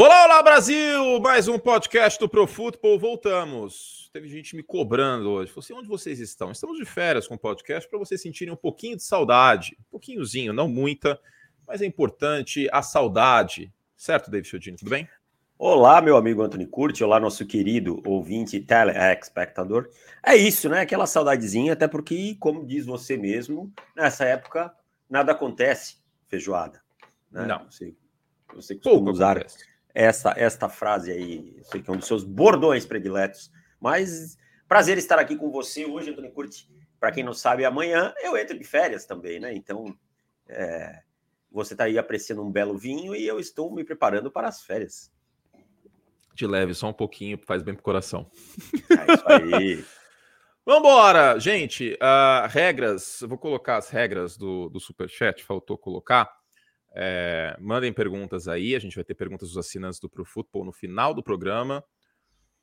Olá, olá Brasil! Mais um podcast do Pro Football. Voltamos. Teve gente me cobrando hoje. Falei assim, onde vocês estão? Estamos de férias com o podcast para vocês sentirem um pouquinho de saudade. Um pouquinhozinho, não muita, mas é importante a saudade. Certo, David Chiodini? Tudo bem? Olá, meu amigo Anthony Curti. Olá, nosso querido ouvinte telespectador. É isso, né? Aquela saudadezinha, até porque, como diz você mesmo, nessa época nada acontece, feijoada. Né? Não. Você, você costuma Pouco usar acontece essa, esta frase aí. Eu sei que é um dos seus bordões prediletos. Mas prazer estar aqui com você hoje, Antônio Curti. Para quem não sabe, amanhã eu entro de férias também, né? Então, é, você está aí apreciando um belo vinho e eu estou me preparando para as férias. De leve, só um pouquinho, faz bem pro coração. É isso aí. Vambora, gente. Uh, regras, eu vou colocar as regras do, do Superchat, faltou colocar. É, mandem perguntas aí, a gente vai ter perguntas dos assinantes do Pro Football no final do programa.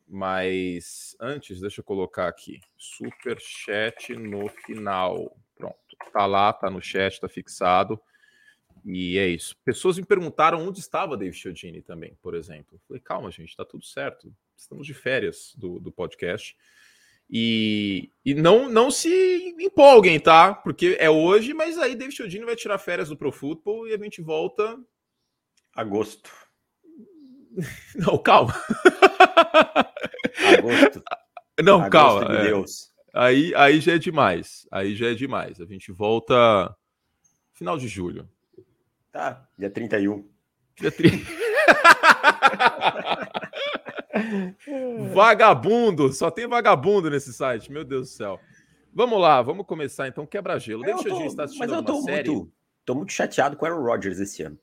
Mas antes, deixa eu colocar aqui. Super chat no final. Pronto. Tá lá, tá no chat, tá fixado. E é isso. Pessoas me perguntaram onde estava David Chiodini também, por exemplo. falei, calma, gente, tá tudo certo. Estamos de férias do, do podcast. E, e não, não se empolguem, tá? Porque é hoje, mas aí David Chiodini vai tirar férias do Pro Football e a gente volta. Agosto. Não, calma. Agosto. Não, Agosto calma. De é. Deus. Aí, aí já é demais. Aí já é demais. A gente volta final de julho. Tá, dia 31. Dia 30. vagabundo, só tem vagabundo nesse site, meu Deus do céu. Vamos lá, vamos começar então. Quebra-gelo. Deixa a gente estar assistindo mas eu tô série. Muito, tô muito chateado com o Aaron Rodgers esse ano.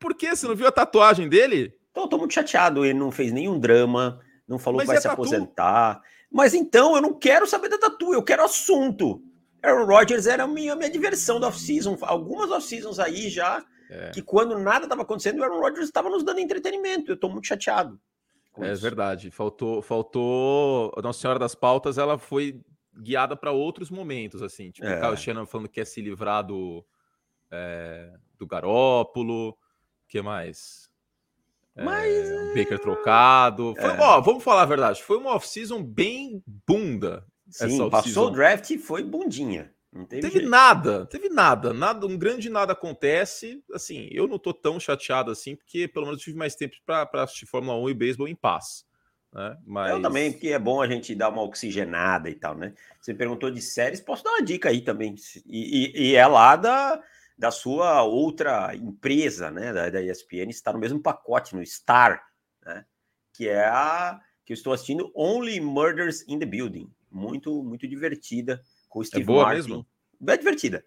Por quê? Você não viu a tatuagem dele? Tô, tô muito chateado. Ele não fez nenhum drama, não falou mas que vai é se tatu? aposentar. Mas então eu não quero saber da tatu, eu quero assunto. Aaron Rodgers era a minha, minha diversão do off-season. Algumas off-seasons aí já, é. que quando nada estava acontecendo, o Aaron Rodgers estava nos dando entretenimento. Eu tô muito chateado. É isso. verdade. Faltou, faltou. A Nossa Senhora das Pautas, ela foi guiada para outros momentos, assim. Tipo, é. o Kyle Shannon falando que quer se livrar do, é, do Garópolo. O que mais? É, Mas. Um Baker trocado. Foi, é. ó, vamos falar a verdade. Foi uma off-season bem bunda. Sim, passou o draft e foi bundinha. Não teve, teve nada, teve nada, nada, um grande nada acontece. Assim, eu não tô tão chateado assim, porque pelo menos tive mais tempo para assistir Fórmula 1 e beisebol em paz. Né? Mas... Eu também, porque é bom a gente dar uma oxigenada e tal, né? Você perguntou de séries, posso dar uma dica aí também. E, e, e é lá da, da sua outra empresa, né? Da, da ESPN, está no mesmo pacote, no Star, né? Que é a que eu estou assistindo Only Murders in the Building. Muito, muito divertida com o é Steve é boa Martin. Mesmo? É divertida.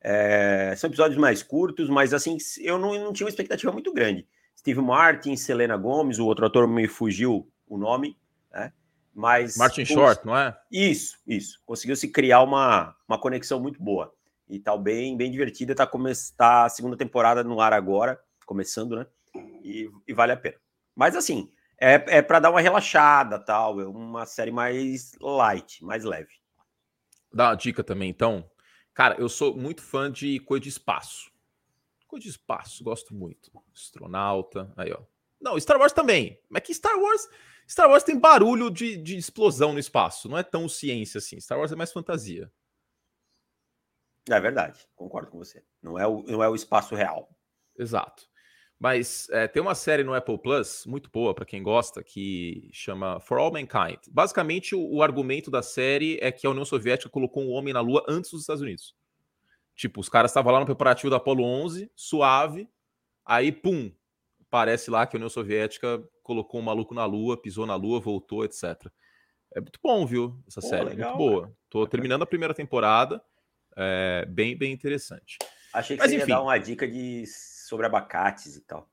É, são episódios mais curtos, mas assim, eu não, não tinha uma expectativa muito grande. Steve Martin, Selena Gomes, o outro ator me fugiu o nome, né? Mas. Martin Short, não é? Isso, isso. Conseguiu se criar uma, uma conexão muito boa. E tal, tá bem, bem divertida. Tá, come... tá a segunda temporada no ar agora, começando, né? E, e vale a pena. Mas assim, é, é para dar uma relaxada, tal. É uma série mais light, mais leve dar uma dica também, então. Cara, eu sou muito fã de coisa de espaço. Coisa de espaço, gosto muito. Astronauta, aí, ó. Não, Star Wars também. Mas que Star Wars. Star Wars tem barulho de, de explosão no espaço. Não é tão ciência assim. Star Wars é mais fantasia. É verdade, concordo com você. Não é o, não é o espaço real. Exato. Mas é, tem uma série no Apple Plus muito boa para quem gosta que chama For All Mankind. Basicamente, o, o, argumento da série é que a União Soviética colocou um homem na Lua antes dos Estados Unidos. Tipo, os caras estavam lá no preparativo da Apollo 11, suave, aí pum, parece lá que a União Soviética colocou um maluco na Lua, pisou na Lua, voltou, etc. É muito bom, viu? Essa Pô, série, legal, muito boa. Cara. Tô terminando a primeira temporada, é bem, bem interessante. Achei que Mas, você enfim. ia dar uma dica de sobre abacates e tal.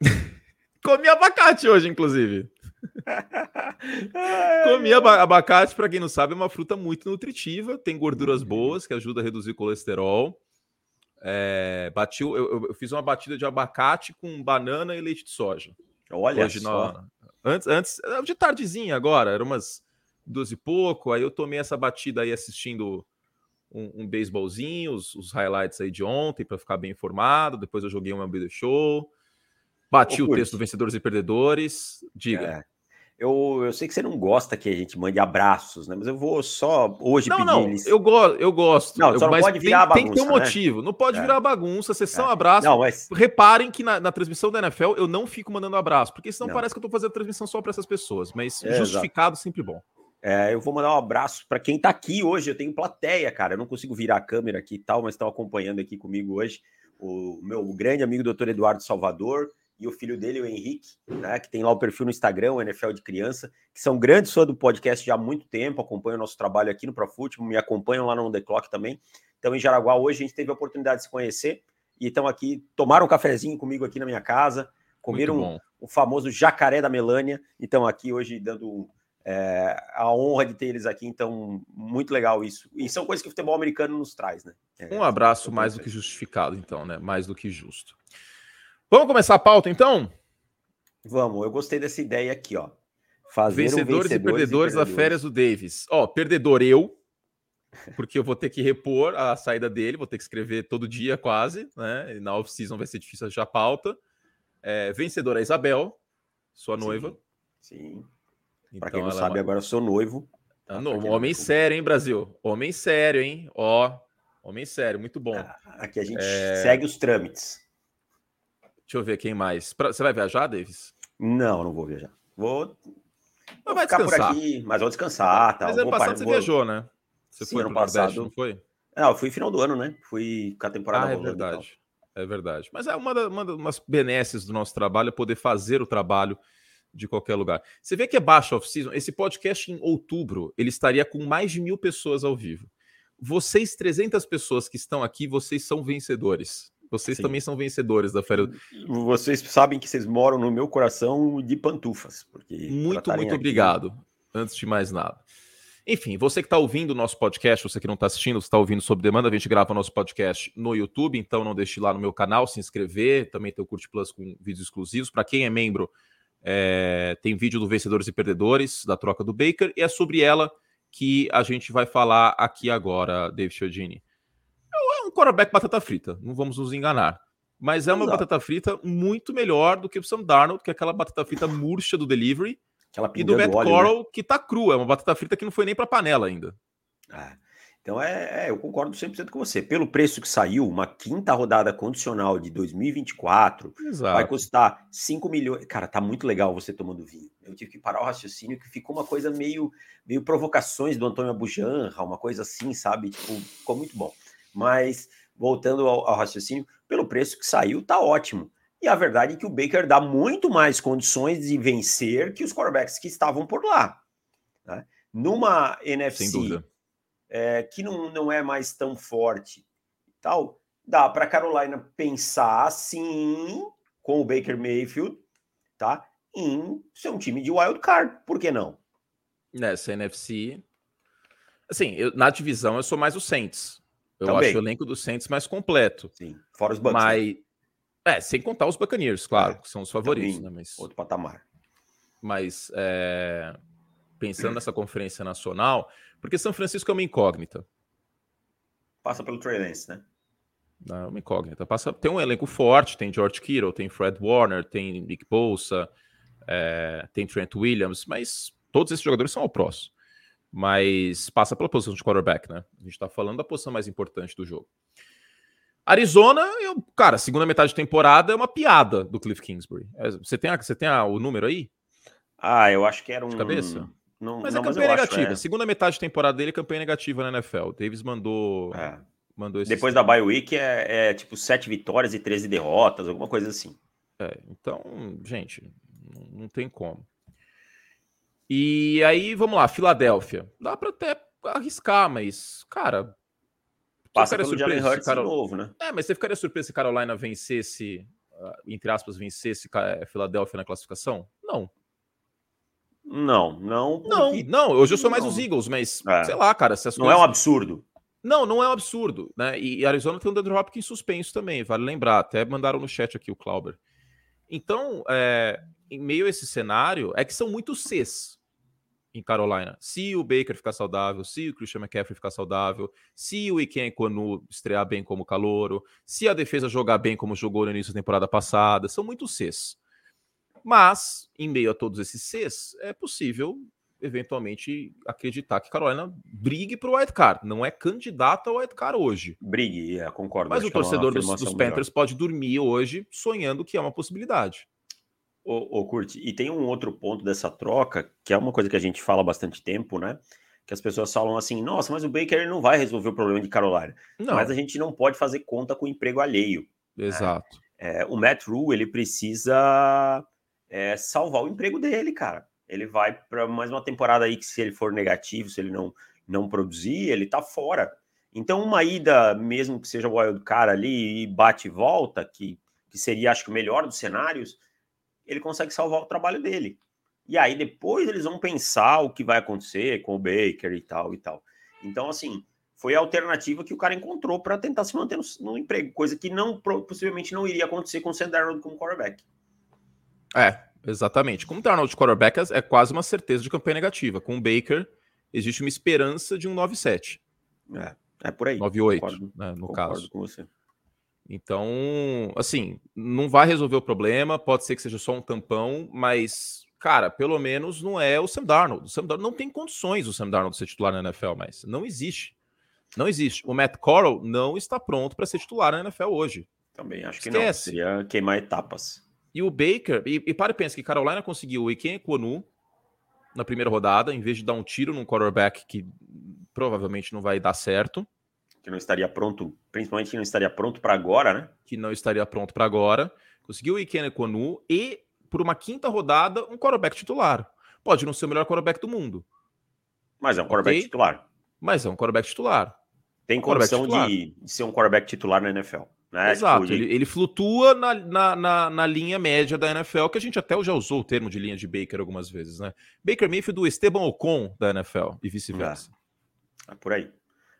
Comi abacate hoje, inclusive. Comi abacate, para quem não sabe, é uma fruta muito nutritiva, tem gorduras uhum. boas que ajuda a reduzir o colesterol. É, bati, eu, eu, fiz uma batida de abacate com banana e leite de soja. Olha hoje só. antes, antes, de tardezinha agora, era umas duas e pouco. Aí eu tomei essa batida aí assistindo um, um beisebólzinho, os, os, highlights aí de ontem para ficar bem informado. Depois eu joguei uma MLB Show. Bati Ô, o texto do Vencedores e Perdedores. Diga. É. Eu, eu sei que você não gosta que a gente mande abraços, né? Mas eu vou só hoje não, pedir. Não, eles... eu, go eu gosto. Não, só não pode virar tem, bagunça. Tem que ter um né? motivo. Não pode é. virar bagunça. Sessão é. abraço. Não, mas... Reparem que na, na, transmissão da NFL eu não fico mandando abraço, porque senão não. parece que eu tô fazendo transmissão só para essas pessoas. Mas é, justificado, exato. sempre bom. É, eu vou mandar um abraço para quem tá aqui hoje. Eu tenho plateia, cara. Eu não consigo virar a câmera aqui e tal, mas estão acompanhando aqui comigo hoje o meu grande amigo, doutor Eduardo Salvador e o filho dele, o Henrique, né, que tem lá o perfil no Instagram, o NFL de Criança, que são grandes fãs do podcast já há muito tempo, acompanham o nosso trabalho aqui no Profute, me acompanham lá no The Clock também. Então, em Jaraguá, hoje a gente teve a oportunidade de se conhecer e estão aqui, tomaram um cafezinho comigo aqui na minha casa, comeram o famoso jacaré da Melânia e estão aqui hoje dando é, a honra de ter eles aqui. Então, muito legal isso. E são coisas que o futebol americano nos traz, né? É, um abraço mais do que justificado, então, né? Mais do que justo. Vamos começar a pauta, então? Vamos, eu gostei dessa ideia aqui, ó. Fazer vencedores, um vencedores e, perdedores da férias do Davis. Ó, perdedor eu, porque eu vou ter que repor a saída dele, vou ter que escrever todo dia quase, né? E na off-season vai ser difícil achar pauta. É, vencedora é Isabel, sua noiva. Sim. Então, Para quem não sabe, é uma... agora eu sou noivo. Ah, não, homem sério, hein, Brasil? Homem sério, hein? Ó, homem sério, muito bom. Ah, aqui a gente é... segue os trâmites. Deixa eu ver quem mais. Pra... Você vai viajar, Davis? Não, não vou viajar. Vou. Mas vai ficar descansar. por aqui, mas vou descansar. Mas ano passado par... você vou... viajou, né? Você Sim, foi ano passado, Nordeste, não foi? Não, eu fui final do ano, né? Fui com a temporada ah, é verdade. É verdade. Mas é uma, da, uma das benesses do nosso trabalho é poder fazer o trabalho de qualquer lugar. Você vê que é baixo off-season. Esse podcast em outubro, ele estaria com mais de mil pessoas ao vivo. Vocês, 300 pessoas que estão aqui, vocês são vencedores. Vocês Sim. também são vencedores da Feira. Vocês sabem que vocês moram no meu coração de pantufas. Porque muito, muito aqui... obrigado. Antes de mais nada. Enfim, você que está ouvindo o nosso podcast, você que não está assistindo, você está ouvindo sob demanda, a gente grava nosso podcast no YouTube, então não deixe lá no meu canal se inscrever. Também tem o Curte Plus com vídeos exclusivos. Para quem é membro, é... tem vídeo do Vencedores e Perdedores, da troca do Baker, e é sobre ela que a gente vai falar aqui agora, David Chiodini é um quarterback batata frita, não vamos nos enganar. Mas é uma Exato. batata frita muito melhor do que o Sam Darnold, que é aquela batata frita murcha do delivery. e do Matt Coral, né? que tá crua. É uma batata frita que não foi nem para panela ainda. É. Então, é, é, eu concordo 100% com você. Pelo preço que saiu, uma quinta rodada condicional de 2024 Exato. vai custar 5 milhões. Cara, tá muito legal você tomando vinho. Eu tive que parar o raciocínio, que ficou uma coisa meio, meio provocações do Antônio Abujanra, uma coisa assim, sabe? Tipo, ficou muito bom. Mas, voltando ao, ao raciocínio, pelo preço que saiu, tá ótimo. E a verdade é que o Baker dá muito mais condições de vencer que os quarterbacks que estavam por lá. Né? Numa NFC é, que não, não é mais tão forte tal, dá para Carolina pensar sim com o Baker Mayfield, tá? Em ser um time de wild card, por que não? Nessa NFC, assim, eu, na divisão eu sou mais o Saints. Eu Também. acho o elenco do Saints mais completo. Sim, fora os Bucks. Né? Mas, né? é, sem contar os Buccaneers, claro, é, que são os favoritos, né? Mas, outro patamar. Mas, é, pensando nessa conferência nacional, porque São Francisco é uma incógnita. Passa pelo Trey Lance, né? Não, é uma incógnita. Passa, tem um elenco forte, tem George Kittle, tem Fred Warner, tem Nick Bosa, é, tem Trent Williams, mas todos esses jogadores são ao próximo mas passa pela posição de quarterback, né? A gente está falando da posição mais importante do jogo. Arizona, eu, cara, segunda metade de temporada é uma piada do Cliff Kingsbury. É, você tem, a, você tem a, o número aí? Ah, eu acho que era um. De cabeça? Não, mas não, é campanha mas negativa. Acho, é. Segunda metade de temporada dele é campanha negativa na NFL. Davis mandou. É. mandou Depois da bye week é, é, tipo sete vitórias e 13 derrotas, alguma coisa assim. É, então, gente, não tem como. E aí, vamos lá, Filadélfia. Dá para até arriscar, mas, cara. Passa pelo Jalen Hurts Carol... de novo, né? É, mas você ficaria surpreso se Carolina vencesse, uh, entre aspas, vencesse Filadélfia na classificação? Não. Não, não. Porque... Não, não. Hoje eu sou mais não. os Eagles, mas é. sei lá, cara. Se não coisas... é um absurdo. Não, não é um absurdo, né? E Arizona tem um Deandre Hopkins suspenso também, vale lembrar. Até mandaram no chat aqui o Clauber. Então, é, em meio a esse cenário, é que são muitos Cs em Carolina. Se o Baker ficar saudável, se o Christian McCaffrey ficar saudável, se o Iken Kwanu estrear bem como calouro, se a defesa jogar bem como jogou no início da temporada passada, são muitos Cs. Mas, em meio a todos esses Cs, é possível eventualmente acreditar que Carolina brigue para o White Card. Não é candidata ao White Card hoje. Brigue, é, concordo. Mas o é torcedor dos, dos Panthers pode dormir hoje sonhando que é uma possibilidade. Ô, ô Kurt, e tem um outro ponto dessa troca, que é uma coisa que a gente fala há bastante tempo, né? Que as pessoas falam assim, nossa, mas o Baker não vai resolver o problema de Carolina. Não. Mas a gente não pode fazer conta com o emprego alheio. Exato. Né? É, o Matt Rule, ele precisa é, salvar o emprego dele, cara. Ele vai para mais uma temporada aí que se ele for negativo, se ele não, não produzir, ele tá fora. Então, uma ida, mesmo que seja o wild cara ali e bate e volta, que, que seria, acho que, o melhor dos cenários, ele consegue salvar o trabalho dele. E aí depois eles vão pensar o que vai acontecer com o Baker e tal e tal. Então, assim, foi a alternativa que o cara encontrou para tentar se manter no, no, emprego, coisa que não possivelmente não iria acontecer com o Sam Darnold como quarterback. É, exatamente. Com o Darnold de quarterback é quase uma certeza de campanha negativa. Com o Baker existe uma esperança de um 9-7. É, é por aí. 9-8, né, no caso. com você. Então, assim, não vai resolver o problema, pode ser que seja só um tampão, mas, cara, pelo menos não é o Sam Darnold. O Sam Darnold não tem condições o Sam Darnold ser titular na NFL mais. Não existe. Não existe. O Matt Corral não está pronto para ser titular na NFL hoje. Também acho que Esquece. não. Seria queimar etapas. E o Baker, e, e para e pensa que Carolina conseguiu o Iken Kwonu na primeira rodada, em vez de dar um tiro num quarterback que provavelmente não vai dar certo que não estaria pronto, principalmente que não estaria pronto para agora, né? Que não estaria pronto para agora. Conseguiu o Ikene Kwanu e, por uma quinta rodada, um quarterback titular. Pode não ser o melhor quarterback do mundo. Mas é um quarterback okay? titular. Mas é um quarterback titular. Tem condição de, de, ser um quarterback titular na NFL. Né? Exato, tipo, ele, ele, flutua na, na, na, na, linha média da NFL, que a gente até já usou o termo de linha de Baker algumas vezes, né? Baker Mayfield do Esteban Ocon da NFL e vice-versa. É. é por aí.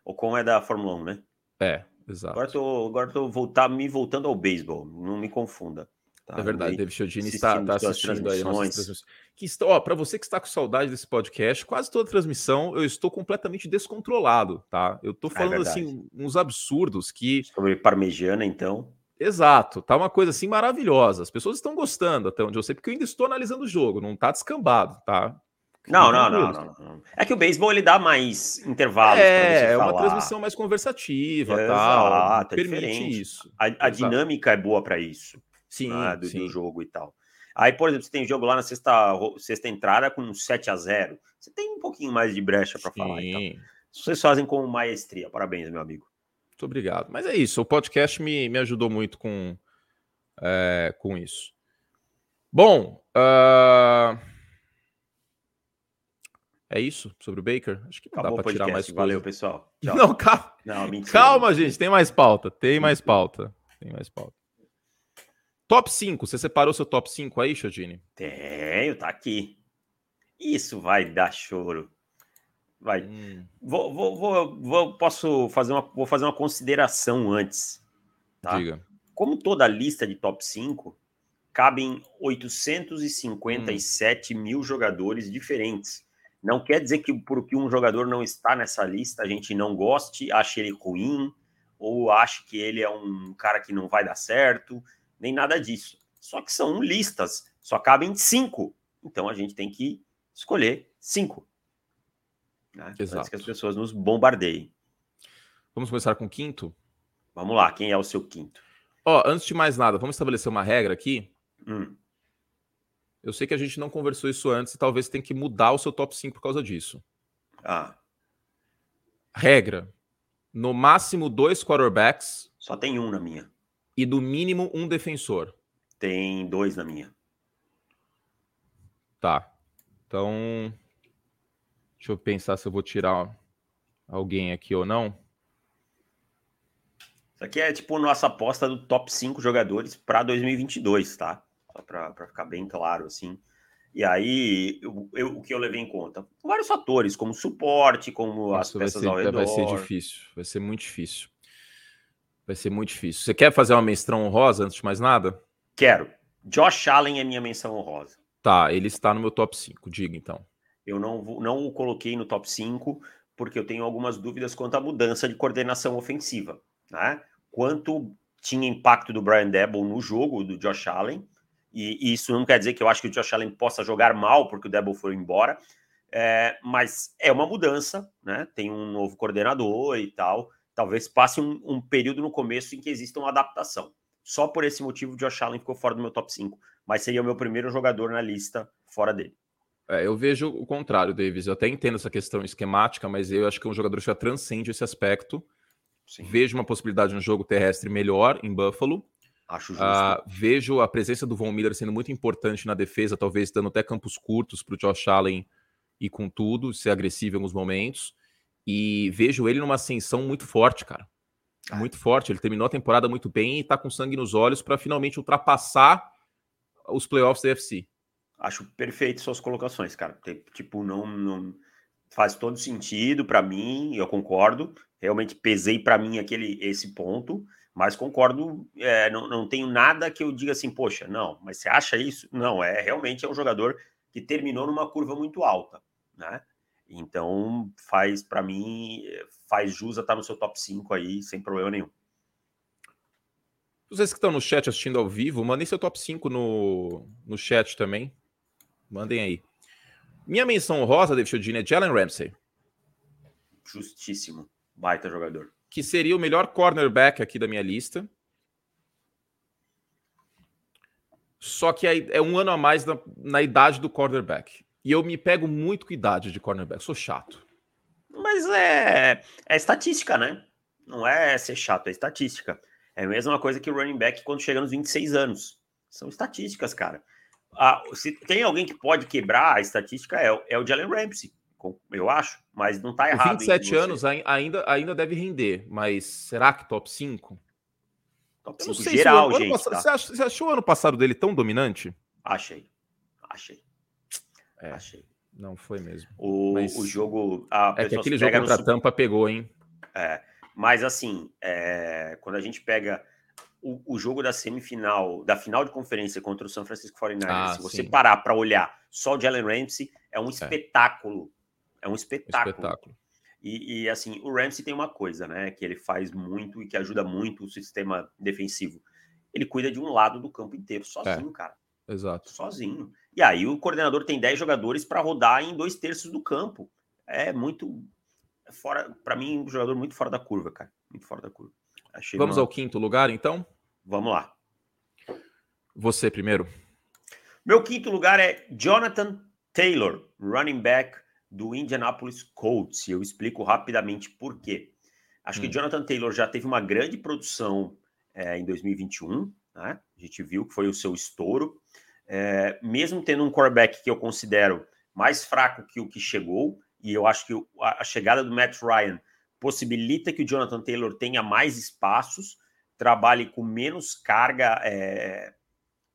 Ocon é da Fórmula 1, né? É, exato. Agora tô, agora tô voltar, me voltando ao beisebol, não me confunda. Tá? É verdade, David Chiodini está, está assistindo aí nossas que ó, para você que está com saudade desse podcast, quase toda transmissão eu estou completamente descontrolado, tá? Eu estou é falando é assim uns absurdos que sobre parmegiana, então. Exato, tá uma coisa assim maravilhosa. As pessoas estão gostando até onde eu sei, porque eu ainda estou analisando o jogo, não tá descambado, tá? Não, não, não, não, não, É que o beisebol ele dá mais intervalos. É, é uma transmissão mais conversativa, é, tal. Exato, é permite diferente. isso. A, a dinâmica é boa para isso. Sim, né, do, sim. do, jogo e tal. Aí, por exemplo, você tem jogo lá na sexta, sexta entrada com 7 a 0 Você tem um pouquinho mais de brecha para falar. Então. Vocês fazem com maestria. Parabéns, meu amigo. Muito obrigado. Mas é isso. O podcast me, me ajudou muito com, é, com isso. Bom, uh... É isso sobre o Baker? Acho que não Acabou dá para tirar mais coisa. Valeu, pessoal. Tchau. Não, calma. Não, calma, gente. Tem mais pauta. Tem mais pauta. Tem mais pauta. Top 5. Você separou seu top 5 aí, Chodini? Tenho, tá aqui. Isso vai dar choro. Vai. Hum. Vou, vou, vou, vou, posso fazer uma, vou fazer uma consideração antes. Tá? Diga. Como toda lista de top 5, cabem 857 hum. mil jogadores diferentes. Não quer dizer que porque um jogador não está nessa lista, a gente não goste, ache ele ruim, ou ache que ele é um cara que não vai dar certo, nem nada disso. Só que são listas, só cabem cinco. Então a gente tem que escolher cinco. Né? Exato. Antes que as pessoas nos bombardeiem. Vamos começar com o quinto? Vamos lá, quem é o seu quinto? Ó, antes de mais nada, vamos estabelecer uma regra aqui. Hum. Eu sei que a gente não conversou isso antes e talvez tenha que mudar o seu top 5 por causa disso. Ah. Regra: no máximo dois quarterbacks. Só tem um na minha. E no mínimo um defensor. Tem dois na minha. Tá. Então. Deixa eu pensar se eu vou tirar alguém aqui ou não. Isso aqui é tipo nossa aposta do top 5 jogadores para 2022, tá? para ficar bem claro, assim. E aí, eu, eu, o que eu levei em conta? Vários fatores, como suporte, como Nossa, as peças ser, ao redor. Vai ser difícil, vai ser muito difícil. Vai ser muito difícil. Você quer fazer uma menção honrosa antes de mais nada? Quero. Josh Allen é minha menção honrosa. Tá, ele está no meu top 5, diga então. eu não, não o coloquei no top 5 porque eu tenho algumas dúvidas quanto à mudança de coordenação ofensiva. Né? Quanto tinha impacto do Brian Debo no jogo do Josh Allen, e, e, isso não quer dizer que eu acho que o Josh Allen possa jogar mal porque o Debo foi embora, é, mas é uma mudança, né? Tem um novo coordenador e tal. Talvez passe um, um, período no começo em que exista uma adaptação. Só por esse motivo, o Josh Allen ficou fora do meu top 5, mas seria o meu primeiro jogador na lista fora dele. É, eu vejo o contrário, Davis. Eu até entendo essa questão esquemática, mas eu acho que é um jogador que já transcende esse aspecto. Sim. Vejo uma possibilidade no jogo terrestre melhor em Buffalo. Acho justo. Uh, vejo a presença do Von Miller sendo muito importante na defesa, talvez dando até campos curtos para o Josh Allen e com tudo, ser agressivo em alguns momentos. E vejo ele numa ascensão muito forte, cara. Ah. Muito forte. Ele terminou a temporada muito bem e está com sangue nos olhos para finalmente ultrapassar os playoffs da UFC. Acho perfeito suas colocações, cara. Tipo, não, não faz todo sentido para mim, eu concordo. Realmente pesei para mim aquele esse ponto, mas concordo. É, não, não tenho nada que eu diga assim, poxa, não. Mas você acha isso? Não, é realmente é um jogador que terminou numa curva muito alta, né? Então faz para mim faz jus a estar no seu top 5 aí sem problema nenhum. Vocês que estão no chat assistindo ao vivo, mandem seu top 5 no, no chat também. Mandem aí. Minha menção rosa, David Chiodini, é Jalen Ramsey. Justíssimo. Baita jogador. Que seria o melhor cornerback aqui da minha lista. Só que é um ano a mais na, na idade do cornerback. E eu me pego muito com idade de cornerback. Sou chato. Mas é, é estatística, né? Não é ser chato, é estatística. É a mesma coisa que o running back quando chega nos 26 anos. São estatísticas, cara. Ah, se tem alguém que pode quebrar a estatística, é, é o Jalen Ramsey, eu acho, mas não está errado. 27 anos ainda, ainda deve render, mas será que top 5? Top 5 geral, ano, gente. Passado, tá? você, achou, você, achou, o ano passado dele tão dominante? Achei. Achei. É, achei. Não foi mesmo. O, mas... o jogo. é que aquele jogo contra a Tampa pegou, hein? É, mas assim, é, quando a gente pega o, o, jogo da semifinal, da final de conferência contra o San Francisco 49ers, ah, se você sim. parar para olhar só o Jalen Ramsey, é um espetáculo. É, é um espetáculo. espetáculo. E, e, assim, o Ramsey tem uma coisa, né, que ele faz muito e que ajuda muito o sistema defensivo. Ele cuida de um lado do campo inteiro, sozinho, é. cara. Exato. Sozinho. E aí o coordenador tem 10 jogadores para rodar em dois terços do campo. É muito fora, para mim, um jogador muito fora da curva, cara. Muito fora da curva. Achei Vamos uma... ao quinto lugar, então? Vamos lá. Você primeiro. Meu quinto lugar é Jonathan Taylor, running back do Indianapolis Colts. Eu explico rapidamente por quê. Acho hum. que Jonathan Taylor já teve uma grande produção é, em 2021, né? A gente viu que foi o seu estouro. É, mesmo tendo um quarterback que eu considero mais fraco que o que chegou, e eu acho que a chegada do Matt Ryan possibilita que o Jonathan Taylor tenha mais espaços, trabalhe com menos carga, é,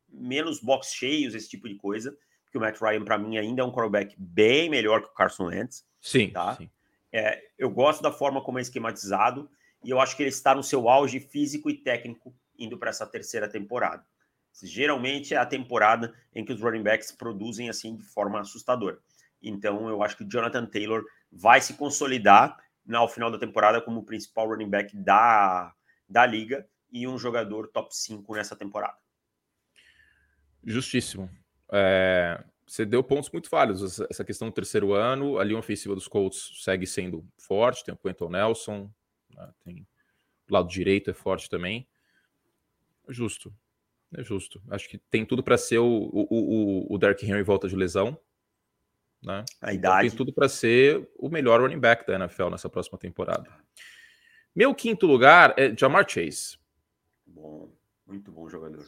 menos box cheios, esse tipo de coisa. Que o Matt Ryan, para mim, ainda é um quarterback bem melhor que o Carson Wentz. Sim. Tá? sim. É, eu gosto da forma como é esquematizado e eu acho que ele está no seu auge físico e técnico indo para essa terceira temporada. Geralmente é a temporada em que os running backs produzem assim de forma assustadora. Então eu acho que o Jonathan Taylor vai se consolidar ao final da temporada como o principal running back da, da liga e um jogador top 5 nessa temporada. Justíssimo. É, você deu pontos muito válidos. Essa questão do terceiro ano, a linha ofensiva dos Colts segue sendo forte. Tem o Quentin Nelson, né, tem o lado direito é forte também. Justo. É justo. Acho que tem tudo para ser o, o, o, Derrick Henry volta de lesão. Né? A idade. Tem tudo para ser o melhor running back da NFL nessa próxima temporada. Meu quinto lugar é Jamar Chase. Bom, muito bom jogador.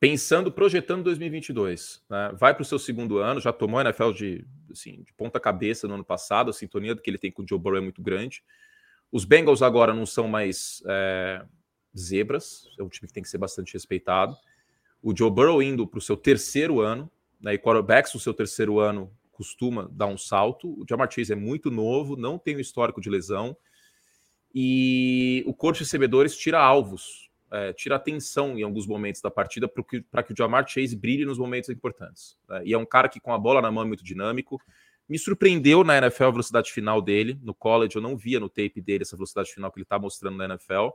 Pensando, projetando 2022. Né? Vai para o seu segundo ano, já tomou a NFL de, assim, de ponta cabeça no ano passado, a sintonia que ele tem com o Joe Burrow é muito grande. Os Bengals agora não são mais é, zebras, é um time que tem que ser bastante respeitado. O Joe Burrow indo para o seu terceiro ano, né, e quarterbacks no seu terceiro ano costuma dar um salto. O Jamar Chase é muito novo, não tem um histórico de lesão. E o corpo de recebedores tira alvos, é, tira atenção em alguns momentos da partida para que, que o Jamar Chase brilhe nos momentos importantes. Né? E é um cara que, com a bola na mão, é muito dinâmico. Me surpreendeu na NFL a velocidade final dele. No college eu não via no tape dele essa velocidade final que ele está mostrando na NFL.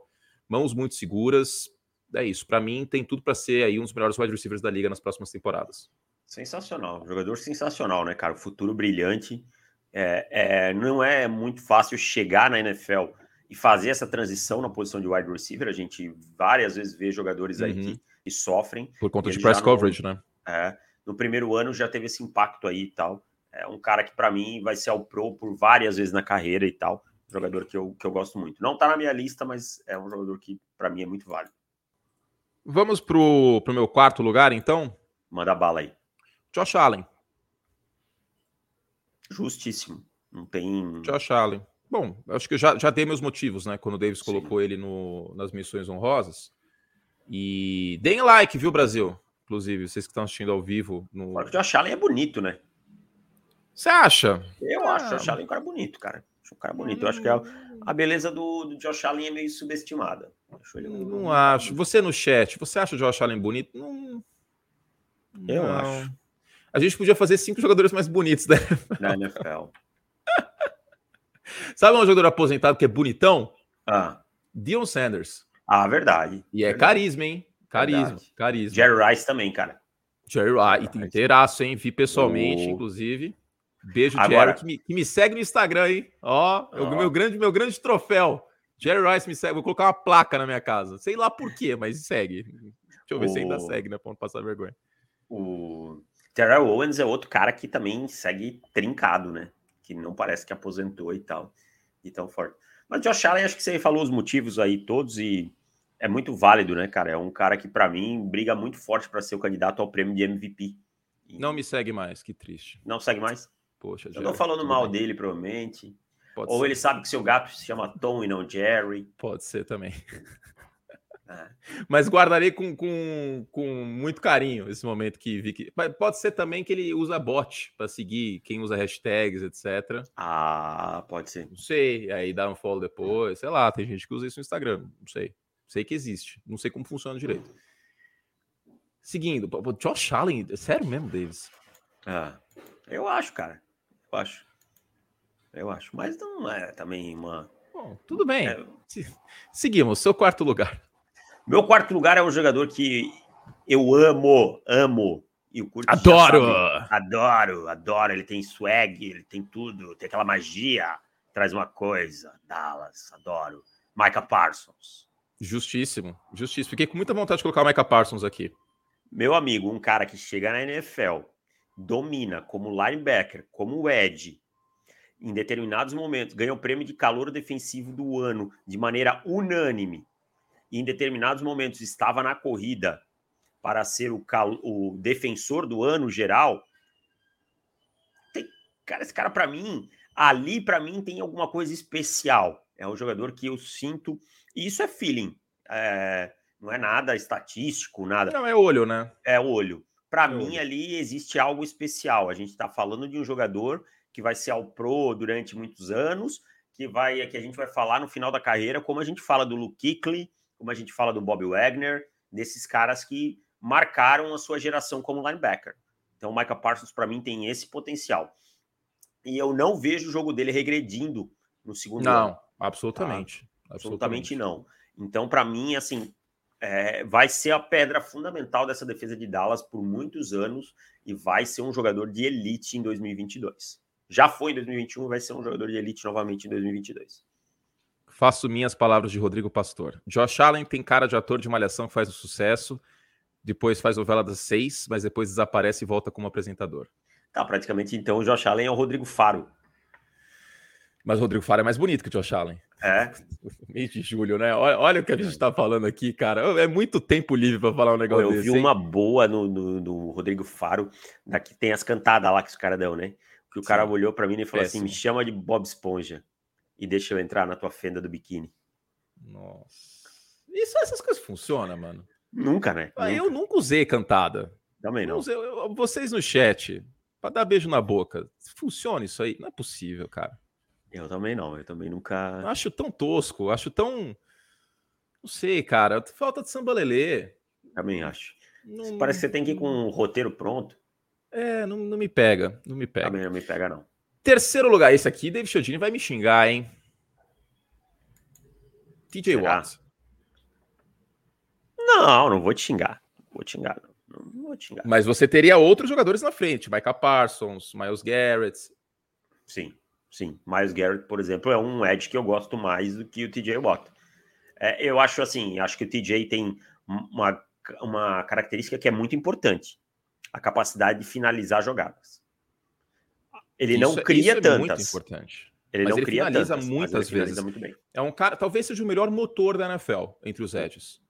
Mãos muito seguras. É isso. Para mim tem tudo para ser aí um dos melhores wide receivers da liga nas próximas temporadas. Sensacional, jogador sensacional, né, cara? Futuro brilhante. É, é, não é muito fácil chegar na NFL e fazer essa transição na posição de wide receiver. A gente várias vezes vê jogadores aí que, uhum. que sofrem. Por conta de press coverage, no, né? É, no primeiro ano já teve esse impacto aí e tal. É um cara que, para mim, vai ser ao pro por várias vezes na carreira e tal. Jogador que eu, que eu gosto muito. Não tá na minha lista, mas é um jogador que, para mim, é muito válido. Vamos pro, pro meu quarto lugar, então? Manda bala aí. Josh Allen. Justíssimo. Não tem. Josh Allen. Bom, acho que eu já, já dei meus motivos, né? Quando o Davis Sim. colocou ele no, nas missões honrosas. E deem like, viu, Brasil? Inclusive, vocês que estão assistindo ao vivo. No... o Josh Allen é bonito, né? Você acha? Eu ah. acho o Josh Allen um cara bonito, cara. Acho um cara bonito. Eu acho que a, a beleza do, do Josh Allen é meio subestimada. Acho ele não, não acho. Você no chat, você acha o Josh Allen bonito? Não. Eu não. acho. A gente podia fazer cinco jogadores mais bonitos da NFL. NFL. Sabe um jogador aposentado que é bonitão? Ah. Dion Sanders. Ah, verdade. E é verdade. carisma, hein? Carisma, verdade. carisma. Jerry Rice também, cara. Jerry Rice, inteiraço, hein? Vi pessoalmente, oh. inclusive. Beijo, Agora... Jerry, que me, que me, segue no Instagram, hein? Ó, oh. o meu grande, meu grande troféu. Jerry Rice me segue. Vou colocar uma placa na minha casa. Sei lá por quê, mas segue. Deixa eu ver o... se ainda segue, né? Pra não passar vergonha. O Terrell Owens é outro cara que também segue trincado, né? Que não parece que aposentou e tal. E tão forte. Mas Josh Allen, acho que você falou os motivos aí todos e é muito válido, né, cara? É um cara que, para mim, briga muito forte para ser o candidato ao prêmio de MVP. E... Não me segue mais, que triste. Não segue mais? Poxa, Eu tô falando mal bem. dele, provavelmente. Pode Ou ser. ele sabe que seu gato se chama Tom e não Jerry. Pode ser também. É. Mas guardarei com, com, com muito carinho esse momento que vi que. Pode ser também que ele usa bot para seguir quem usa hashtags, etc. Ah, pode ser. Não sei. Aí dá um follow depois. Sei lá, tem gente que usa isso no Instagram. Não sei. Sei que existe. Não sei como funciona direito. Seguindo, Josh Allen, é sério mesmo, Davis? Ah, eu acho, cara. Eu acho. Eu acho. Mas não é também uma. Bom, tudo bem. É... Seguimos, seu quarto lugar. Meu quarto lugar é um jogador que eu amo, amo. E o adoro! adoro, adoro. Ele tem swag, ele tem tudo, tem aquela magia. Traz uma coisa. Dallas, adoro. Micah Parsons. Justíssimo, justíssimo. Fiquei com muita vontade de colocar o Micah Parsons aqui. Meu amigo, um cara que chega na NFL, domina como linebacker, como edge, em determinados momentos, ganha o prêmio de calor defensivo do ano de maneira unânime, e em determinados momentos estava na corrida para ser o, cal... o defensor do ano geral. Tem... Cara, esse cara, para mim, ali, para mim, tem alguma coisa especial. É um jogador que eu sinto e isso é feeling. É, não é nada estatístico, nada. Não, é olho, né? É olho. Para é mim, olho. ali existe algo especial. A gente está falando de um jogador que vai ser ao pro durante muitos anos, que vai que a gente vai falar no final da carreira, como a gente fala do Luke Kuechly, como a gente fala do Bob Wagner, desses caras que marcaram a sua geração como linebacker. Então, o Micah Parsons, para mim, tem esse potencial. E eu não vejo o jogo dele regredindo no segundo não, ano. Não, absolutamente. Tá? Absolutamente, não. Então, para mim, assim, é, vai ser a pedra fundamental dessa defesa de Dallas por muitos anos e vai ser um jogador de elite em 2022. Já foi em 2021, vai ser um jogador de elite novamente em 2022. Faço minhas palavras de Rodrigo Pastor. Josh Allen tem cara de ator de malhação que faz o sucesso, depois faz novela das seis, mas depois desaparece e volta como apresentador. Tá, praticamente então o Josh Allen é o Rodrigo Faro. Mas o Rodrigo Faro é mais bonito que o Josh Allen. É. Mês de julho, né? Olha, olha o que a gente está falando aqui, cara. É muito tempo livre para falar um negócio Eu desse. Eu vi uma boa no, no, no, Rodrigo Faro, daqui tem as cantadas lá que os caras dão, né? Que o Sim. cara olhou para mim e falou Péssimo. assim: me chama de Bob Esponja e deixa eu entrar na tua fenda do biquíni. Nossa. Isso, essas coisas funcionam, mano? Nunca, né? Ah, eu nunca usei cantada. Também não. Usei, eu, vocês no chat, para dar beijo na boca, funciona isso aí? Não é possível, cara. Eu também não, eu também nunca. Eu acho tão tosco, acho tão. Não sei, cara. Falta de samba lelê. Também acho. Não... Parece que você tem que ir com um roteiro pronto. É, não, não me pega, não me pega. Também não me pega, não. Terceiro lugar, esse aqui, David Chodini vai me xingar, hein? TJ Watt. Não, não vou te xingar. Vou te xingar, não. não vou te xingar. Mas você teria outros jogadores na frente, Micah Parsons, Miles Garrett. Sim, sim. Miles Garrett, por exemplo, é um edge que eu gosto mais do que o TJ Watt. É, eu acho assim, acho que o TJ tem uma, uma característica que é muito importante: a capacidade de finalizar jogadas. Ele isso, não é, cria é tantas. Muito importante. Ele mas não ele cria finaliza tantas, muitas vezes. Finaliza é um cara, talvez seja o melhor motor da NFL entre os edges.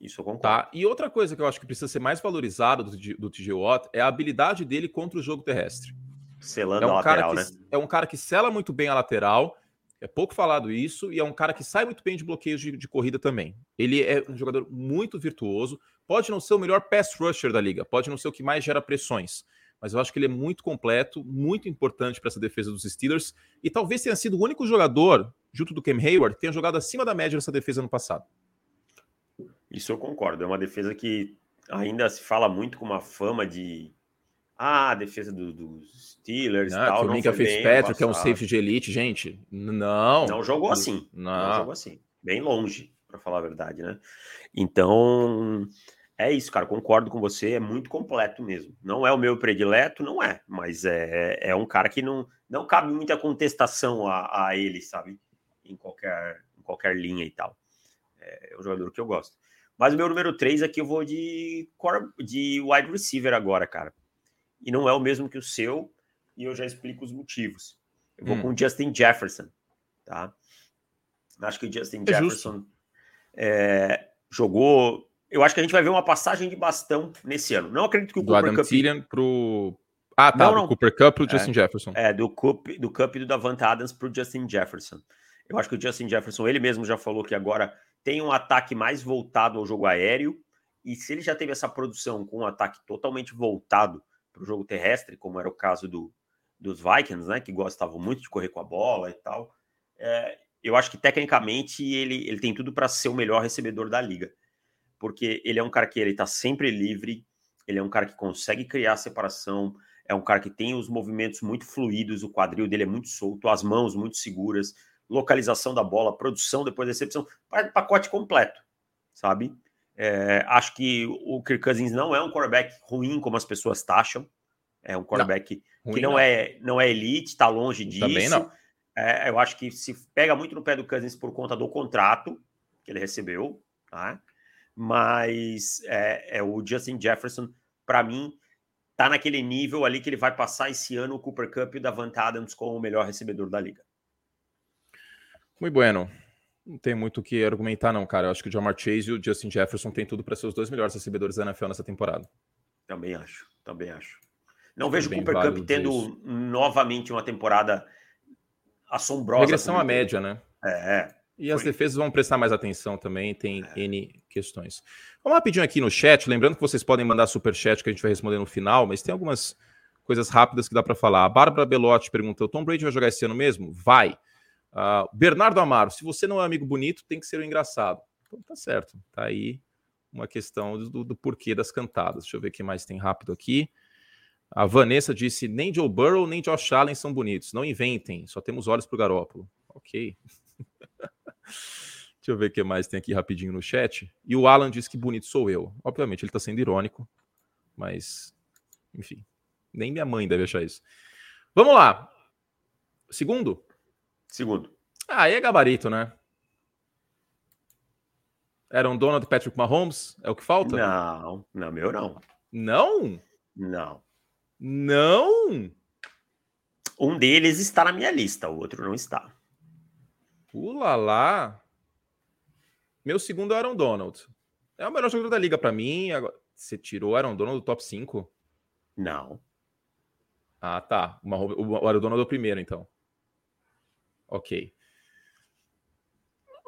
Isso eu concordo. Tá? E outra coisa que eu acho que precisa ser mais valorizado do, do TJ Watt é a habilidade dele contra o jogo terrestre. Selando é um a lateral, que, né? É um cara que sela muito bem a lateral, é pouco falado isso, e é um cara que sai muito bem de bloqueios de, de, corrida também. Ele é um jogador muito virtuoso, pode não ser o melhor pass rusher da liga, pode não ser o que mais gera pressões, mas eu acho que ele é muito completo, muito importante para essa defesa dos Steelers, e talvez tenha sido o único jogador, junto do Cam Hayward, que tenha jogado acima da média nessa defesa no passado. Isso eu concordo. É uma defesa que ainda se fala muito com uma fama de. Ah, a defesa do, dos Steelers não, tal. Que o Mika Fitzpatrick é um safety de elite, gente. Não. Não jogou assim. Não, não jogou assim. Bem longe, para falar a verdade, né? Então, é isso, cara. Concordo com você. É muito completo mesmo. Não é o meu predileto, não é. Mas é, é um cara que não, não cabe muita contestação a, a ele, sabe? Em qualquer, em qualquer linha e tal. É, é um jogador que eu gosto. Mas o meu número 3 aqui eu vou de, de wide receiver agora, cara. E não é o mesmo que o seu, e eu já explico os motivos. Eu vou hum. com o Justin Jefferson, tá? Acho que o Justin é Jefferson é, jogou. Eu acho que a gente vai ver uma passagem de bastão nesse ano. Não acredito que o do Cooper Adam Cup. Thielen pro. Ah, tá. Não, não. Do Cooper Cup pro é, Justin Jefferson. É, do Cup, do Cup e do Davante Adams pro Justin Jefferson. Eu acho que o Justin Jefferson, ele mesmo já falou que agora tem um ataque mais voltado ao jogo aéreo, e se ele já teve essa produção com um ataque totalmente voltado para o jogo terrestre, como era o caso do, dos Vikings, né, que gostavam muito de correr com a bola e tal, é, eu acho que tecnicamente ele, ele tem tudo para ser o melhor recebedor da liga, porque ele é um cara que ele está sempre livre, ele é um cara que consegue criar separação, é um cara que tem os movimentos muito fluidos, o quadril dele é muito solto, as mãos muito seguras, localização da bola, produção depois da recepção, pacote completo, sabe? É, acho que o Kirk Cousins não é um quarterback ruim como as pessoas taxam. É um quarterback não, que não, não, É, não é elite, está longe disso. Também não. É, eu acho que se pega muito no pé do Cousins por conta do contrato que ele recebeu, tá? Mas é, é o Justin Jefferson, para mim, tá naquele nível ali que ele vai passar esse ano o Cooper Cup e o Davante Adams como o melhor recebedor da liga. Muito bueno. Não tem muito o que argumentar, não, cara. Eu acho que o Jamar Chase e o Justin Jefferson têm tudo para ser os dois melhores recebedores da NFL nessa temporada. Também acho, também acho. Não vejo o Cooper Cup tendo isso. novamente uma temporada assombrosa. Regressão à média, né? É. E as defesas vão prestar mais atenção também, tem é. N questões. Vamos rapidinho aqui no chat, lembrando que vocês podem mandar super chat que a gente vai responder no final, mas tem algumas coisas rápidas que dá para falar. A Bárbara Belotti perguntou: Tom Brady vai jogar esse ano mesmo? Vai. Uh, Bernardo Amaro, se você não é amigo bonito, tem que ser o um engraçado. Então tá certo, tá aí uma questão do, do, porquê das cantadas. Deixa eu ver o que mais tem rápido aqui. A Vanessa disse: nem Joe Burrow nem Josh Allen são bonitos. Não inventem, só temos olhos pro Garópolo. Ok. Deixa eu ver o que mais tem aqui rapidinho no chat. E o Alan diz que bonito sou eu. Obviamente, ele está sendo irônico, mas, enfim, nem minha mãe deve achar isso. Vamos lá. Segundo, Segundo. Ah, aí é gabarito, né? Aaron Donald e Patrick Mahomes? É o que falta? Não, não, meu não. Não? Não. Não? Um deles está na minha lista, o outro não está. Ula lá. Meu segundo é Aaron Donald. É o melhor jogador da liga para mim. Agora, você tirou Aaron Donald do top 5? Não. Ah, tá. O Aaron Donald é o primeiro, então. Ok.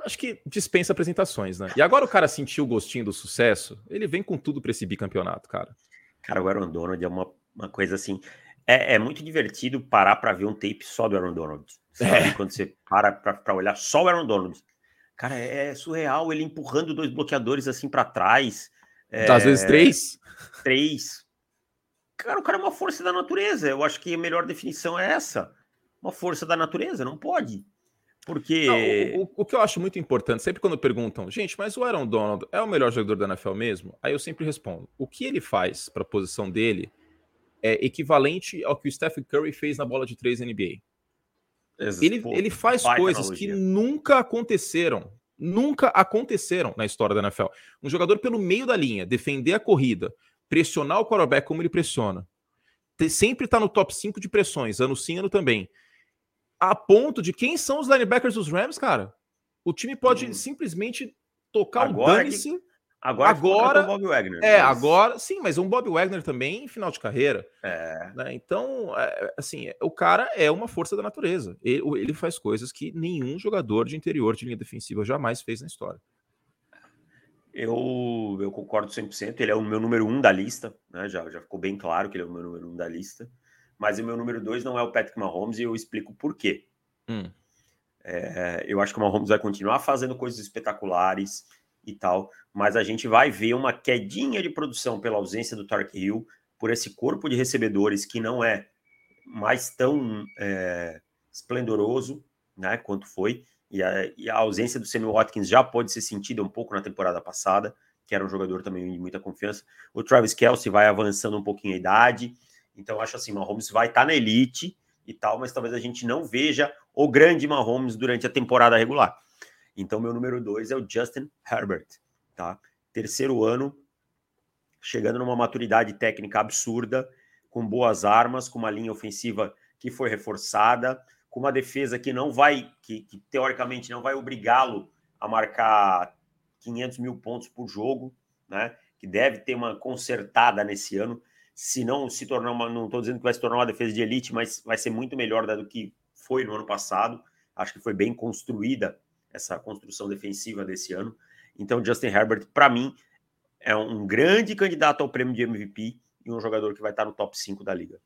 Acho que dispensa apresentações, né? E agora o cara sentiu o gostinho do sucesso, ele vem com tudo para esse bicampeonato, cara. Cara, o Aaron Donald é uma, uma coisa assim. É, é muito divertido parar para ver um tape só do Aaron Donald. Sabe? É. Quando você para para olhar só o Aaron Donald. Cara, é surreal ele empurrando dois bloqueadores assim para trás. É, Às vezes três. Três. cara, o cara é uma força da natureza. Eu acho que a melhor definição é essa. Uma força da natureza, não pode. Porque. Não, o, o, o, que eu acho muito importante, sempre quando perguntam, gente, mas o Aaron Donald é o melhor jogador da NFL mesmo? Aí eu sempre respondo: o que ele faz para a posição dele é equivalente ao que o Stephen Curry fez na bola de três NBA. Ele, ele faz coisas que nunca aconteceram. Nunca aconteceram na história da NFL. Um jogador pelo meio da linha, defender a corrida, pressionar o quarterback como ele pressiona. Sempre está no top 5 de pressões, ano sim, ano também a ponto de quem são os linebackers dos Rams, cara. O time pode hum. simplesmente tocar agora o dane-se. Que... Agora, agora o Bob Wagner. É, mas... agora, sim, mas um Bob Wagner também em final de carreira. É. Né? Então, é, assim, o cara é uma força da natureza. Ele, ele, faz coisas que nenhum jogador de interior de linha defensiva jamais fez na história. Eu, eu concordo 100%. Ele é o meu número um da lista, né? Já, já ficou bem claro que ele é o meu número um da lista mas o meu número dois não é o Patrick Mahomes e eu explico por quê. Hum. É, eu acho que o Mahomes vai continuar fazendo coisas espetaculares e tal, mas a gente vai ver uma quedinha de produção pela ausência do Tark Hill, por esse corpo de recebedores que não é mais tão é, esplendoroso né, quanto foi, e a, e a ausência do Sammy Watkins já pode ser sentida um pouco na temporada passada, que era um jogador também de muita confiança. O Travis Kelsey vai avançando um pouquinho a idade, então, acho assim, Mahomes vai estar tá na elite e tal, mas talvez a gente não veja o grande Mahomes durante a temporada regular. Então, meu número dois é o Justin Herbert, tá? Terceiro ano, chegando numa maturidade técnica absurda, com boas armas, com uma linha ofensiva que foi reforçada, com uma defesa que não vai, que, que teoricamente não vai obrigá-lo a marcar 500 mil pontos por jogo, né? Que deve ter uma consertada nesse ano se não se tornar uma, não estou dizendo que vai se tornar uma defesa de elite, mas vai ser muito melhor do que foi no ano passado. Acho que foi bem construída essa construção defensiva desse ano. Então, Justin Herbert, para mim, é um grande candidato ao prêmio de MVP e um jogador que vai estar no top 5 da liga.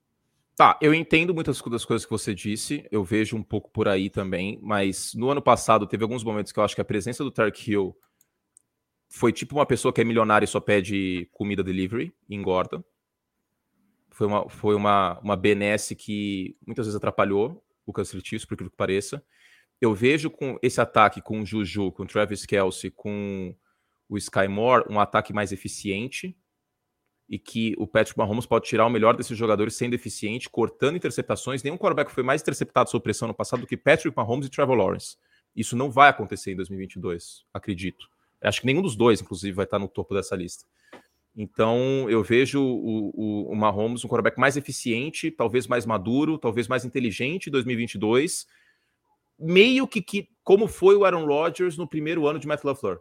Tá, eu entendo muitas das coisas que você disse, eu vejo um pouco por aí também, mas no ano passado teve alguns momentos que eu acho que a presença do Tark Hill foi tipo uma pessoa que é milionária e só pede comida delivery engorda. Foi uma, foi uma, uma benesse que muitas vezes atrapalhou o Kansas City por aquilo que pareça. Eu vejo com esse ataque com o Juju, com o Travis Kelsey, com o Sky Moore, um ataque mais eficiente e que o Patrick Mahomes pode tirar o melhor desses jogadores sendo eficiente, cortando interceptações. Nenhum quarterback foi mais interceptado sob pressão no passado do que Patrick Mahomes e Trevor Lawrence. Isso não vai acontecer em 2022, acredito. Acho que nenhum dos dois, inclusive, vai estar no topo dessa lista. Então, eu vejo o, o, o Mahomes um quarterback mais eficiente, talvez mais maduro, talvez mais inteligente em 2022, meio que, que como foi o Aaron Rodgers no primeiro ano de Matt LaFleur,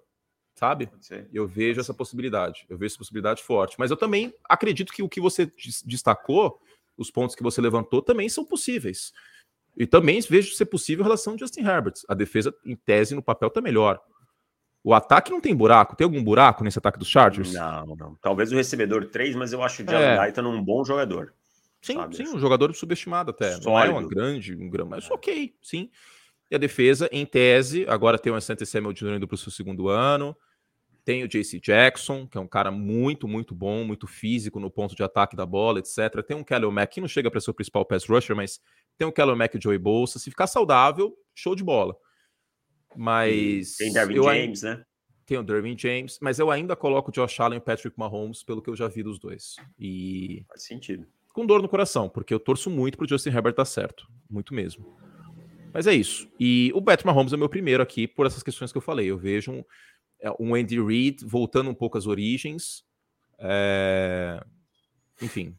sabe? Eu vejo essa possibilidade, eu vejo essa possibilidade forte. Mas eu também acredito que o que você destacou, os pontos que você levantou, também são possíveis. E também vejo ser possível em relação ao Justin Herbert. A defesa, em tese, no papel, está melhor. O ataque não tem buraco. Tem algum buraco nesse ataque dos Chargers? Não, não. Talvez o recebedor 3, mas eu acho o Jalen é. Guyton um bom jogador. Sim, sabe? sim, um jogador subestimado até. Sólido. Não é uma grande, um grande, mas ok, sim. E a defesa, em tese, agora tem o Asante Samuel Jr. indo para o seu segundo ano. Tem o JC Jackson, que é um cara muito, muito bom, muito físico no ponto de ataque da bola, etc. Tem um Kelly Mack, que não chega para ser o principal pass rusher, mas tem o Kelly Mack e o Joey Bolsa. Se ficar saudável, show de bola. Mas. Tem Dervin James, né? Tem o Dervin James, mas eu ainda coloco o Josh Allen e o Patrick Mahomes pelo que eu já vi dos dois. E. Faz sentido. Com dor no coração, porque eu torço muito pro Justin Herbert dar certo. Muito mesmo. Mas é isso. E o Patrick Mahomes é meu primeiro aqui por essas questões que eu falei. Eu vejo um, é, um Andy Reid voltando um pouco às origens. É... Enfim.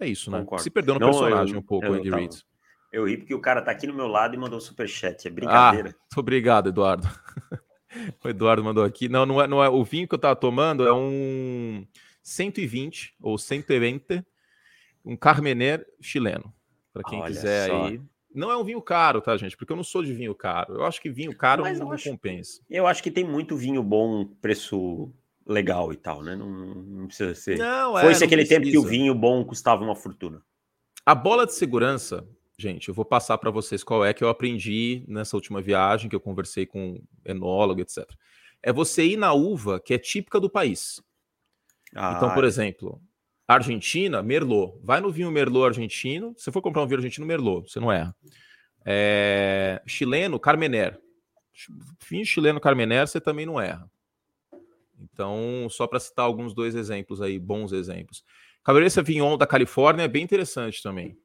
É isso, né? Concordo. Se perdeu no Não, personagem eu, um pouco, o Andy Reid. Eu ri porque o cara tá aqui no meu lado e mandou um superchat. É brincadeira. Ah, obrigado, Eduardo. o Eduardo mandou aqui. Não, não é, não é. O vinho que eu tava tomando é um 120 ou 120, um Carmener chileno. Para quem Olha quiser só. aí. Não é um vinho caro, tá, gente? Porque eu não sou de vinho caro. Eu acho que vinho caro Mas não acho, compensa. Eu acho que tem muito vinho bom, preço legal e tal, né? Não, não precisa ser. Não, é, Foi-se aquele precisa. tempo que o vinho bom custava uma fortuna. A bola de segurança Gente, eu vou passar para vocês qual é que eu aprendi nessa última viagem, que eu conversei com enólogo, etc. É você ir na uva que é típica do país. Ah, então, por exemplo, Argentina, Merlot. Vai no vinho Merlot argentino. Se for comprar um vinho argentino, Merlot, você não erra. É... Chileno, Carmener. Vinho chileno Carmener, você também não erra. Então, só para citar alguns dois exemplos aí, bons exemplos. Cabernet Sauvignon da Califórnia é bem interessante também,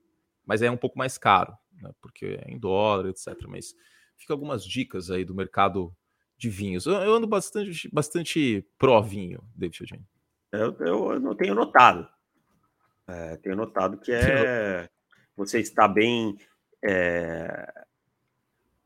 mas é um pouco mais caro, né, porque é em dólar, etc. Mas fica algumas dicas aí do mercado de vinhos. Eu, eu ando bastante, bastante pró-vinho, David. Eu, eu não tenho notado. É, tenho notado que é você está bem é,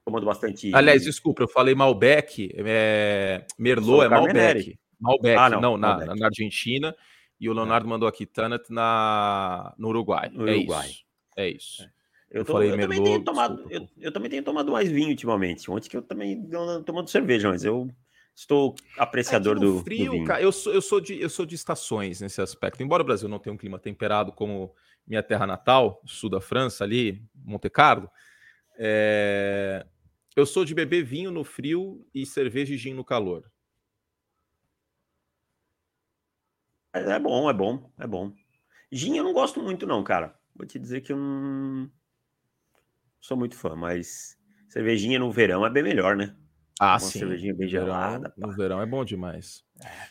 tomando bastante. Aliás, desculpa, eu falei Malbec, é, Merlot é Malbec. Malbec, ah, não, não Malbec. Na, na, Argentina. E o Leonardo é. mandou aqui Tanat na, no Uruguai. No é Uruguai. Isso. É isso. É. Eu, tô, eu Merlot. Também tenho tomado, eu, eu, também tenho tomado mais vinho ultimamente. Ontem que eu também tomando cerveja, mas eu estou apreciador do, frio, do vinho. Cara, eu sou, eu, sou de, eu sou de estações nesse aspecto. Embora o Brasil não tenha um clima temperado como minha terra natal, sul da França, ali, Monte Carlo, é... eu sou de beber vinho no frio e cerveja e gin no calor. É bom, é bom, é bom. Gin eu não gosto muito, não, cara. Vou te dizer que eu não sou muito fã, mas cervejinha no verão é bem melhor, né? Ah, Uma sim. cervejinha bem gelada. No verão é bom demais.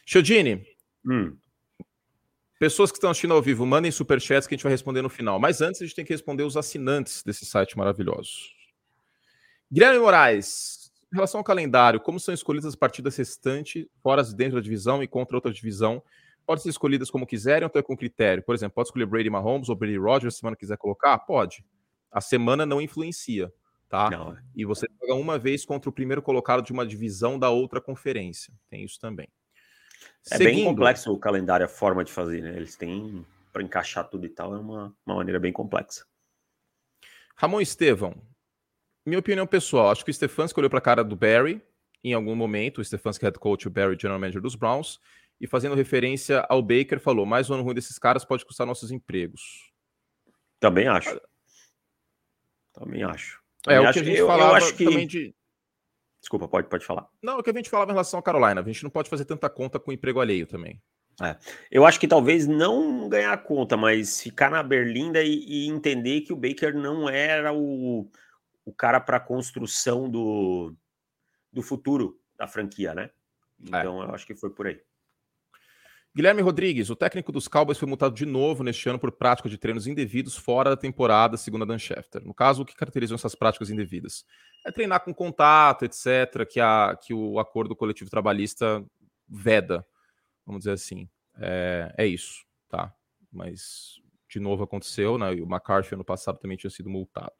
Chodini, hum. pessoas que estão assistindo ao vivo, mandem superchats que a gente vai responder no final. Mas antes, a gente tem que responder os assinantes desse site maravilhoso. Guilherme Moraes, em relação ao calendário, como são escolhidas as partidas restantes, fora de dentro da divisão e contra outra divisão? Pode ser escolhidas como quiserem ou é com critério? Por exemplo, pode escolher Brady Mahomes ou Brady Rogers se semana quiser colocar? Pode. A semana não influencia, tá? Não. É. E você joga uma vez contra o primeiro colocado de uma divisão da outra conferência. Tem isso também. É Seguindo, bem complexo o calendário, a forma de fazer, né? Eles têm para encaixar tudo e tal, é uma, uma maneira bem complexa. Ramon Estevão, minha opinião pessoal, acho que o Stefanski olhou para a cara do Barry em algum momento, o Stefanski head coach, o Barry general manager dos Browns, e fazendo referência ao Baker, falou: mais um ano ruim desses caras pode custar nossos empregos. Também acho. Também acho. É, é o que a gente eu, falava eu acho que... também de. Desculpa, pode, pode falar. Não, o que a gente falava em relação à Carolina. A gente não pode fazer tanta conta com o emprego alheio também. É. Eu acho que talvez não ganhar conta, mas ficar na Berlinda e, e entender que o Baker não era o, o cara para a construção do, do futuro da franquia, né? É. Então é. eu acho que foi por aí. Guilherme Rodrigues, o técnico dos Cowboys foi multado de novo neste ano por prática de treinos indevidos fora da temporada, segundo a Dan Schefter. No caso, o que caracterizam essas práticas indevidas? É treinar com contato, etc., que, a, que o acordo coletivo trabalhista veda, vamos dizer assim. É, é isso, tá? Mas, de novo, aconteceu, né? E o McCarthy ano passado também tinha sido multado.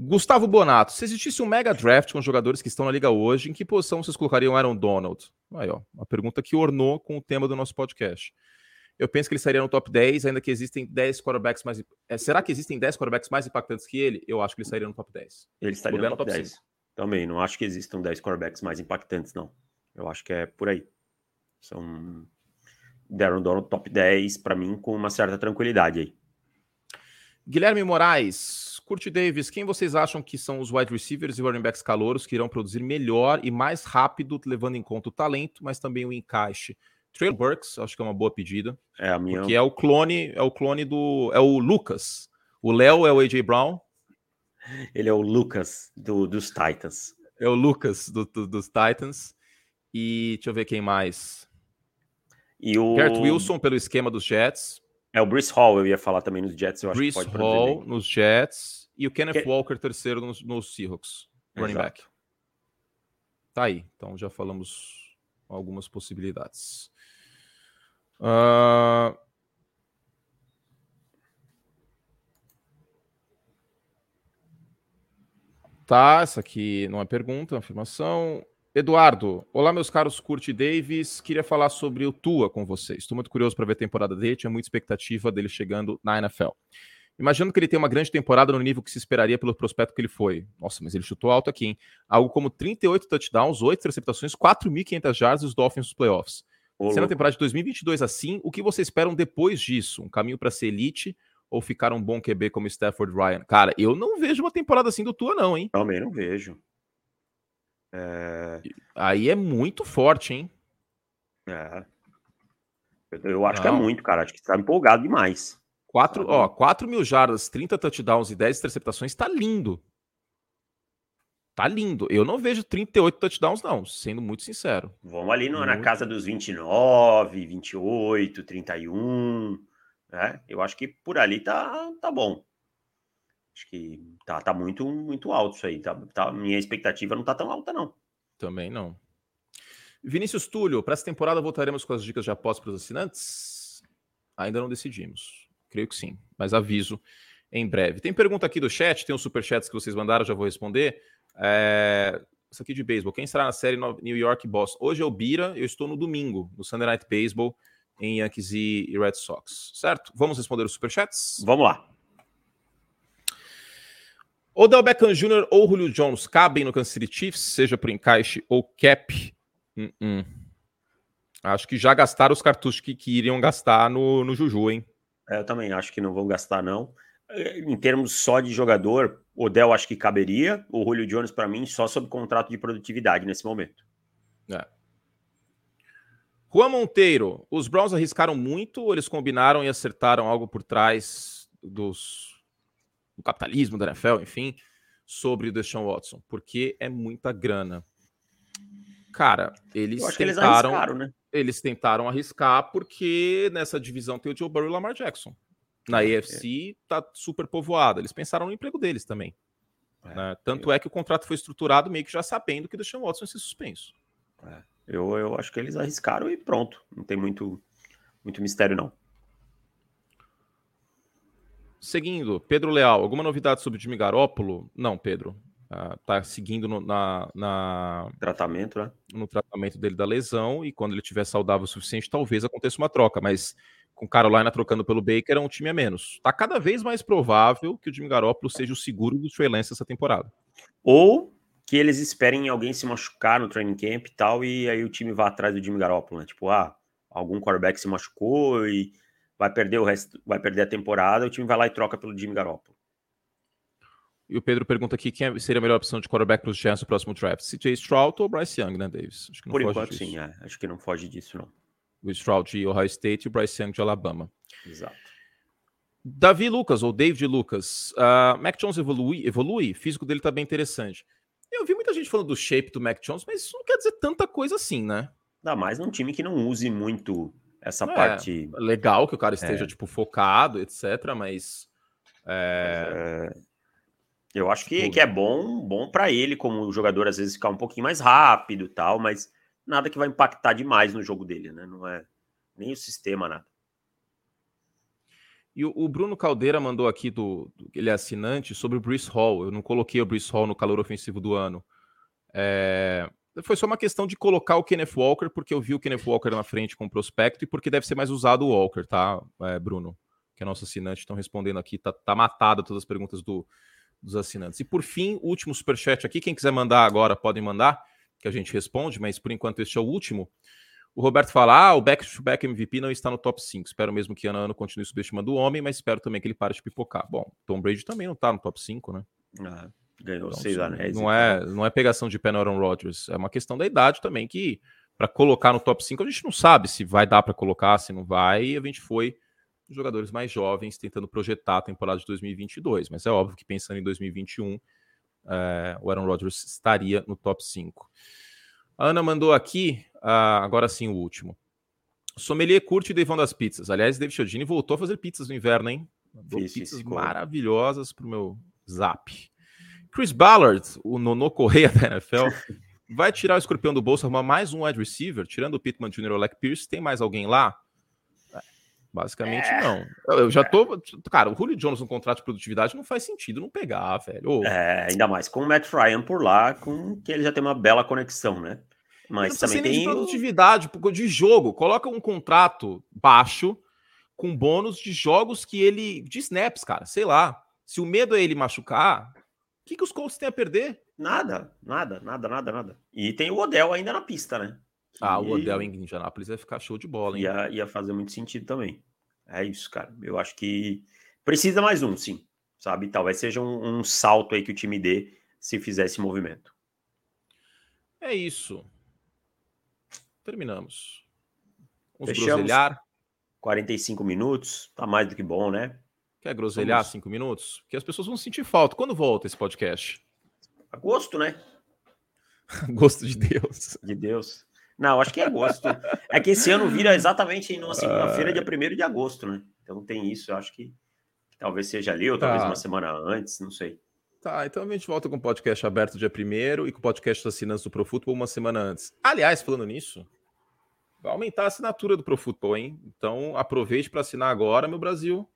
Gustavo Bonato, se existisse um mega draft com jogadores que estão na liga hoje, em que posição vocês colocariam Aaron Donald? Aí, ó, uma pergunta que ornou com o tema do nosso podcast. Eu penso que ele estaria no top 10, ainda que existem 10 quarterbacks mais. É, será que existem 10 quarterbacks mais impactantes que ele? Eu acho que ele estaria no top 10. Ele estaria no, no top, 10. 5. Também, não acho que existam 10 quarterbacks mais impactantes, não. Eu acho que é por aí. São. Darren Donald top 10, para mim, com uma certa tranquilidade aí. Guilherme Moraes, Curti Davis, quem vocês acham que são os wide receivers e running backs calouros que irão produzir melhor e mais rápido, levando em conta o talento, mas também o encaixe? Trail Burks, acho que é uma boa pedida. É a minha. Porque é o clone, é o clone do. É o Lucas. O Léo é o AJ Brown. Ele é o Lucas do, dos Titans. É o Lucas do, do, dos Titans. E deixa eu ver quem mais. E o. Garrett Wilson pelo esquema dos Jets. É o Bruce Hall, eu ia falar também nos Jets. Eu Bruce acho que pode Hall nos Jets e o Kenneth que... Walker terceiro nos, nos Seahawks, running Exato. back. Tá aí, então já falamos algumas possibilidades. Uh... Tá, essa aqui não é pergunta, é afirmação. Eduardo, olá meus caros Curti Davis, queria falar sobre o Tua com vocês. Estou muito curioso para ver a temporada dele, tinha muita expectativa dele chegando na NFL. Imagino que ele tem uma grande temporada no nível que se esperaria pelo prospecto que ele foi. Nossa, mas ele chutou alto aqui, hein? Algo como 38 touchdowns, 8 receptações, 4.500 jardas e os Dolphins nos playoffs. Olá. Sendo a temporada de 2022 assim, o que vocês esperam depois disso? Um caminho para ser elite ou ficar um bom QB como Stafford Ryan? Cara, eu não vejo uma temporada assim do Tua não, hein? Também não vejo. É... Aí é muito forte, hein? É. Eu, eu acho Não. que é muito, cara. Acho que está empolgado demais. 4, ó, 4 mil jardas, 30 touchdowns e 10 interceptações, tá lindo. Tá lindo. Eu não vejo 38 touchdowns, não, sendo muito sincero. Vamos ali no, na casa dos 29, 28, 31. Né? Eu acho que por ali tá, tá bom. Acho que tá, tá muito, muito alto isso aí. Tá, tá, minha expectativa não tá tão alta, não. Também não. Vinícius Túlio, para essa temporada voltaremos com as dicas de aposta para os assinantes? Ainda não decidimos. Creio que sim, mas aviso em breve. Tem pergunta aqui do chat, tem os superchats que vocês mandaram, já vou responder. É... Isso aqui de beisebol. Quem estará na série New York Boston? Hoje é o Bira, eu estou no domingo, no Sunday Night Baseball, em Yankees e Red Sox. Certo? Vamos responder os superchats? Vamos lá. Odell Beckham Jr. ou Julio Jones cabem no Kansas City Chiefs, seja por encaixe ou cap? Uh -uh. Acho que já gastaram os cartuchos que, que iriam gastar no, no Juju, hein? É, eu também acho que não vão gastar, não. Em termos só de jogador, Odell acho que caberia. O Julio Jones, para mim, só sob contrato de produtividade nesse momento. É. Juan Monteiro, os Browns arriscaram muito ou eles combinaram e acertaram algo por trás dos, do capitalismo da NFL, enfim, sobre o Deshaun Watson? Porque é muita grana. Cara, eles tentaram. Eles, né? eles tentaram arriscar porque nessa divisão tem o Joe Burrow e o Lamar Jackson. Na é, AFC tá super povoada. Eles pensaram no emprego deles também. É, né? Tanto eu... é que o contrato foi estruturado meio que já sabendo que o Deshaun Watson ia ser suspenso. É, eu, eu acho que eles arriscaram e pronto. Não tem muito, muito mistério, não. Seguindo, Pedro Leal, alguma novidade sobre o Jimmy Garoppolo? Não, Pedro. Uh, tá seguindo no, na, na, tratamento, né? No tratamento dele da lesão e quando ele tiver saudável o suficiente, talvez aconteça uma troca, mas com Carolina trocando pelo Baker é um time a menos. Tá cada vez mais provável que o Jimmy Garoppolo seja o seguro do Trey Lance essa temporada. Ou que eles esperem alguém se machucar no training camp e tal, e aí o time vá atrás do Jimmy Garoppolo, né? Tipo, ah, algum quarterback se machucou e vai perder o resto, vai perder a temporada, o time vai lá e troca pelo Jimmy Garoppolo. E o Pedro pergunta aqui quem seria a melhor opção de quarterback para os Giants no próximo draft? CJ Stroud ou Bryce Young, né, Davis? Por enquanto, disso. sim, é. acho que não foge disso, não. O Stroud de Ohio State e o Bryce Young de Alabama. Exato. Davi Lucas, ou David Lucas. Uh, Mac Jones evolui, evolui? O físico dele tá bem interessante. Eu vi muita gente falando do shape do Mac Jones, mas isso não quer dizer tanta coisa assim, né? Ainda mais num time que não use muito essa é, parte. Legal que o cara esteja, é. tipo, focado, etc., mas. É... eu acho que, tipo que é bom, bom para ele, como jogador, às vezes ficar um pouquinho mais rápido e tal, mas nada que vai impactar demais no jogo dele, né? Não é nem o sistema, nada. E o, Bruno Caldeira mandou aqui do, do, ele é assinante sobre o Bruce Hall. Eu não coloquei o Bruce Hall no calor ofensivo do ano. É, foi só uma questão de colocar o Kenneth Walker, porque eu vi o Kenneth Walker na frente com o prospecto e porque deve ser mais usado o Walker, tá, é, Bruno? Que é nosso assinante, estão respondendo aqui, tá, tá matada todas as perguntas do, dos assinantes. E por fim, último superchat aqui, quem quiser mandar agora, podem mandar, que a gente responde, mas por enquanto este é o último. O Roberto fala: ah, o back-to-back MVP não está no top 5. Espero mesmo que ano a ano continue subestimando o homem, mas espero também que ele pare de pipocar. Bom, Tom Brady também não está no top 5, né? Ah, ganhou então, seis anéis. Não, é, não é pegação de pé no Aaron Rodgers, é uma questão da idade também, que para colocar no top 5 a gente não sabe se vai dar para colocar, se não vai, e a gente foi jogadores mais jovens tentando projetar a temporada de 2022, mas é óbvio que pensando em 2021, é, o Aaron Rodgers estaria no top 5. A Ana mandou aqui, uh, agora sim o último. Sommelier curte Devon das pizzas. Aliás, David Chiodini voltou a fazer pizzas no inverno, hein? Mandou Fiz, pizzas maravilhosas pro meu zap. Chris Ballard, o Nono Correia da NFL, vai tirar o escorpião do bolso, arrumar mais um wide receiver, tirando o Pittman Jr. e o Alec Pierce. Tem mais alguém lá? Basicamente, é. não. Eu já tô. Cara, o Julio Jones no contrato de produtividade não faz sentido não pegar, velho. É, ainda mais com o Matt Ryan por lá, com que ele já tem uma bela conexão, né? Mas também tem. De produtividade, de jogo. Coloca um contrato baixo com bônus de jogos que ele. de snaps, cara. Sei lá. Se o medo é ele machucar, que, que os Colts têm a perder? Nada, nada, nada, nada, nada. E tem o Odell ainda na pista, né? Ah, o Odell em Indianapolis vai ficar show de bola, hein? Ia, ia fazer muito sentido também. É isso, cara. Eu acho que precisa mais um, sim. Sabe? Talvez seja um, um salto aí que o time dê se fizer esse movimento. É isso. Terminamos. Vamos Fechamos. groselhar. 45 minutos, tá mais do que bom, né? Quer groselhar Somos... cinco minutos? Porque as pessoas vão sentir falta. Quando volta esse podcast? Agosto, né? Gosto de Deus. De Deus. Não, acho que é agosto. é que esse ano vira exatamente numa segunda-feira, dia 1 de agosto, né? Então tem isso, eu acho que, que talvez seja ali, ou talvez tá. uma semana antes, não sei. Tá, então a gente volta com o podcast aberto dia 1 e com o podcast assinantes do ProFootball uma semana antes. Aliás, falando nisso, vai aumentar a assinatura do ProFootball, hein? Então aproveite para assinar agora, meu Brasil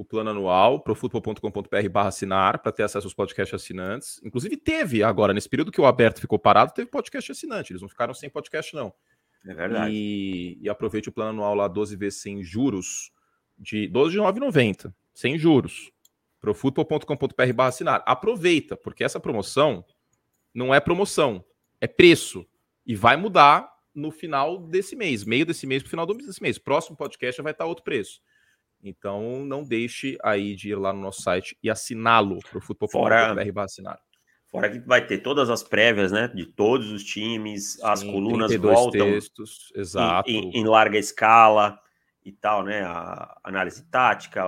o plano anual, profutbol.com.br barra assinar, para ter acesso aos podcasts assinantes. Inclusive teve agora, nesse período que o aberto ficou parado, teve podcast assinante. Eles não ficaram sem podcast, não. É verdade. E, e aproveite o plano anual lá 12 vezes sem juros, de 12 de 9,90, sem juros. profutbol.com.br barra assinar. Aproveita, porque essa promoção não é promoção, é preço. E vai mudar no final desse mês, meio desse mês para o final desse mês. Próximo podcast vai estar outro preço. Então, não deixe aí de ir lá no nosso site e assiná-lo para o futebol.br assinar. Fora que vai ter todas as prévias, né? De todos os times, Sim, as colunas voltam textos, exato. Em, em, larga escala e tal, né? A análise tática,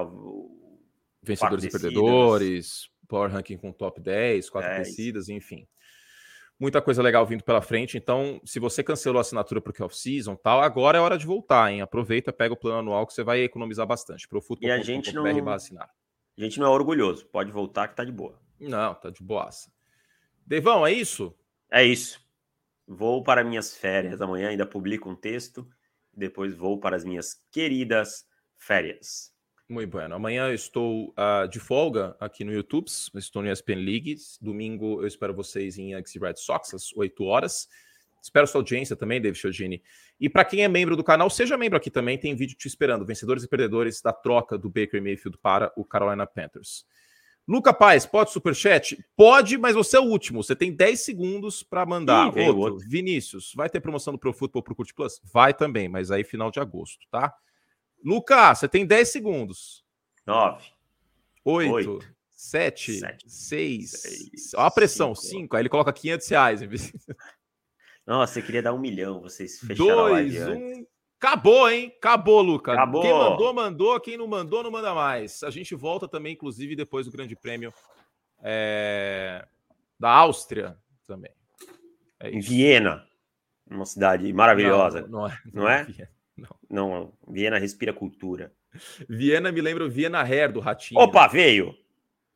vencedores e perdedores, Power Ranking com top 10, quatro 10. descidas, enfim muita coisa legal vindo pela frente. Então, se você cancelou a assinatura porque off-season tal, agora é hora de voltar, hein? Aproveita, pega o plano anual que você vai economizar bastante. Pro futuro, e a gente não assinar. A gente não é orgulhoso, pode voltar que tá de boa. Não, tá de boaça. Devão, é isso? É isso. Vou para minhas férias amanhã, ainda publico um texto, depois vou para as minhas queridas férias. Muito bueno. Amanhã eu estou uh, de folga aqui no YouTube, estou no ESPN League. Domingo eu espero vocês em Yankees Red Sox às 8 horas. Espero sua audiência também, David Chiodini. E para quem é membro do canal, seja membro aqui também, tem vídeo te esperando. Vencedores e perdedores da troca do Baker Mayfield para o Carolina Panthers. Luca Paz, pode superchat? Pode, mas você é o último. Você tem 10 segundos para mandar. Ih, outro. outro. Vinícius, vai ter promoção do Pro Football pro Curte Plus? Vai também, mas aí final de agosto, tá? Lucas, você tem 10 segundos. 9. 8. 7. 6. Olha a pressão. 5. Aí ele coloca 500 reais. Nossa, você queria dar um milhão. Vocês fecharam Dois, a live um... Acabou, hein? Acabou, Lucas. Acabou. Quem mandou, mandou. Quem não mandou, não manda mais. A gente volta também, inclusive, depois do Grande Prêmio é... da Áustria também. É em Viena, uma cidade maravilhosa. Não, não é? Não é? Não. Não, Viena respira cultura. Viena me lembra o Viena Hair do Ratinho. Opa, veio!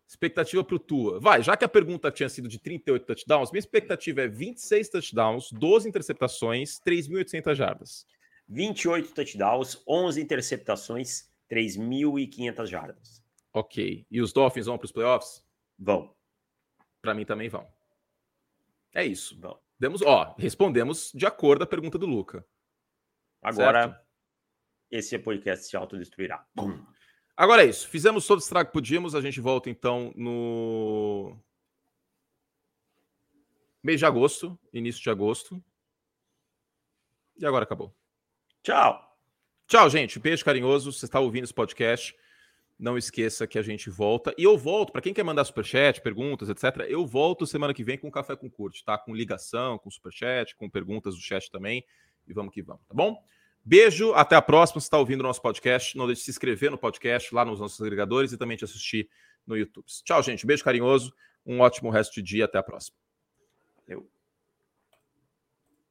Expectativa para o Tua. Vai, já que a pergunta tinha sido de 38 touchdowns, minha expectativa é 26 touchdowns, 12 interceptações, 3.800 jardas. 28 touchdowns, 11 interceptações, 3.500 jardas. Ok. E os Dolphins vão para os playoffs? Vão. Para mim também vão. É isso. Vão. Demos, ó, respondemos de acordo à pergunta do Luca. Agora, certo? esse podcast se autodestruirá. Bum. Agora é isso. Fizemos todo o estrago que podíamos. A gente volta então no mês de agosto, início de agosto. E agora acabou. Tchau. Tchau, gente. Beijo carinhoso. Você está ouvindo esse podcast. Não esqueça que a gente volta. E eu volto, para quem quer mandar superchat, perguntas, etc. Eu volto semana que vem com Café com Curte, tá? Com ligação, com superchat, com perguntas do chat também. E vamos que vamos, tá bom? Beijo, até a próxima. Se está ouvindo o nosso podcast, não deixe de se inscrever no podcast lá nos nossos agregadores e também te assistir no YouTube. Tchau, gente. Beijo carinhoso. Um ótimo resto de dia. Até a próxima. Valeu.